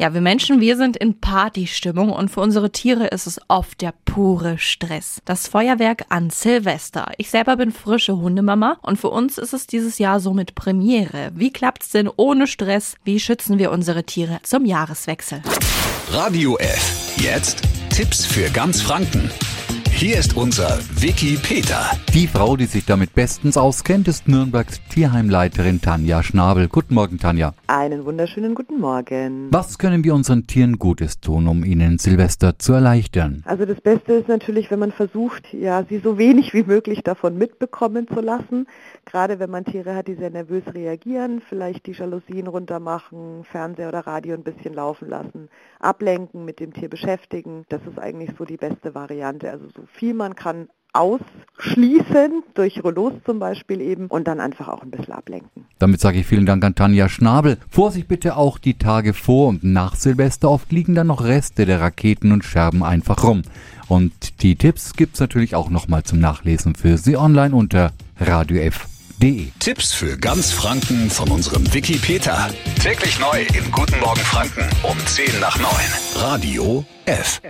Ja, wir Menschen, wir sind in Partystimmung und für unsere Tiere ist es oft der pure Stress. Das Feuerwerk an Silvester. Ich selber bin frische Hundemama und für uns ist es dieses Jahr somit Premiere. Wie klappt's denn ohne Stress? Wie schützen wir unsere Tiere zum Jahreswechsel? Radio F. Jetzt Tipps für ganz Franken. Hier ist unser Wiki Peter. Die Frau, die sich damit bestens auskennt, ist Nürnbergs Tierheimleiterin Tanja Schnabel. Guten Morgen, Tanja. Einen wunderschönen guten Morgen. Was können wir unseren Tieren Gutes tun, um ihnen Silvester zu erleichtern? Also das Beste ist natürlich, wenn man versucht, ja, sie so wenig wie möglich davon mitbekommen zu lassen. Gerade wenn man Tiere hat, die sehr nervös reagieren, vielleicht die Jalousien runtermachen, Fernseher oder Radio ein bisschen laufen lassen, ablenken, mit dem Tier beschäftigen. Das ist eigentlich so die beste Variante. Also so viel man kann ausschließen, durch Rollos zum Beispiel eben, und dann einfach auch ein bisschen ablenken. Damit sage ich vielen Dank an Tanja Schnabel. Vorsicht bitte auch die Tage vor und nach Silvester. Oft liegen dann noch Reste der Raketen und Scherben einfach rum. Und die Tipps gibt's natürlich auch nochmal zum Nachlesen für Sie online unter radiof.de. Tipps für ganz Franken von unserem Wiki Peter. Täglich neu in Guten Morgen Franken um 10 nach 9. Radio F.